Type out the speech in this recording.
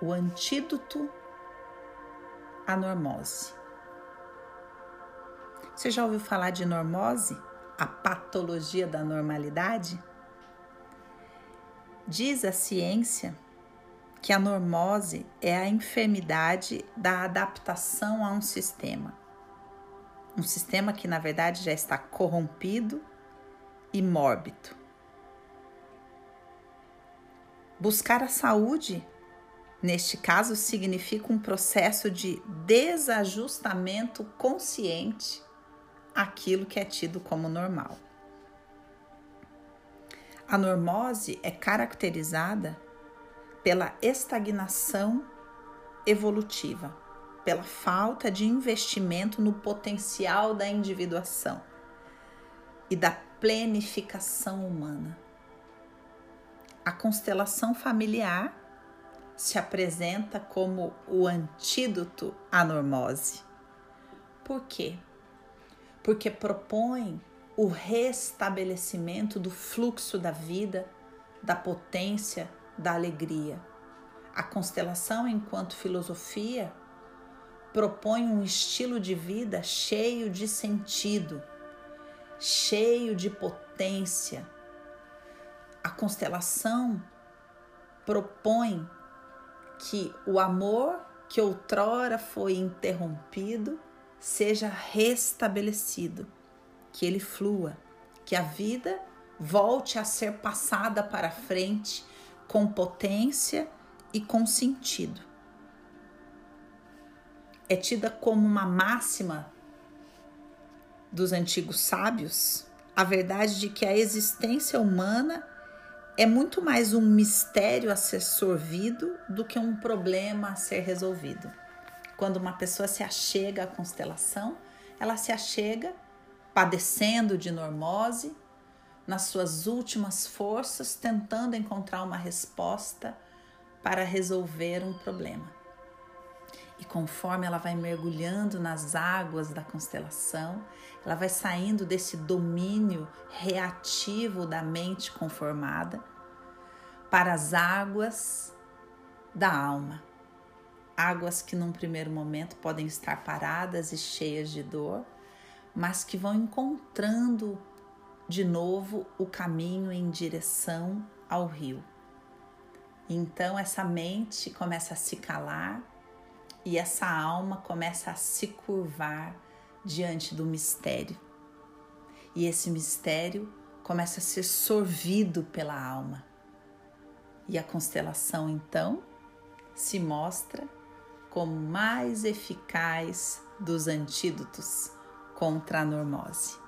o antídoto à normose. Você já ouviu falar de normose? A patologia da normalidade? Diz a ciência que a normose é a enfermidade da adaptação a um sistema. Um sistema que, na verdade, já está corrompido e mórbido. Buscar a saúde, neste caso, significa um processo de desajustamento consciente àquilo que é tido como normal. A normose é caracterizada pela estagnação evolutiva, pela falta de investimento no potencial da individuação e da plenificação humana. A constelação familiar se apresenta como o antídoto à normose. Por quê? Porque propõe o restabelecimento do fluxo da vida, da potência, da alegria. A constelação, enquanto filosofia, propõe um estilo de vida cheio de sentido, cheio de potência, a constelação propõe que o amor que outrora foi interrompido seja restabelecido, que ele flua, que a vida volte a ser passada para frente com potência e com sentido. É tida como uma máxima dos antigos sábios a verdade de que a existência humana é muito mais um mistério a ser sorvido do que um problema a ser resolvido. Quando uma pessoa se achega à constelação, ela se achega padecendo de normose, nas suas últimas forças, tentando encontrar uma resposta para resolver um problema. E conforme ela vai mergulhando nas águas da constelação, ela vai saindo desse domínio reativo da mente conformada para as águas da alma. Águas que num primeiro momento podem estar paradas e cheias de dor, mas que vão encontrando de novo o caminho em direção ao rio. Então essa mente começa a se calar e essa alma começa a se curvar diante do mistério. E esse mistério começa a ser sorvido pela alma. E a constelação então se mostra como mais eficaz dos antídotos contra a normose.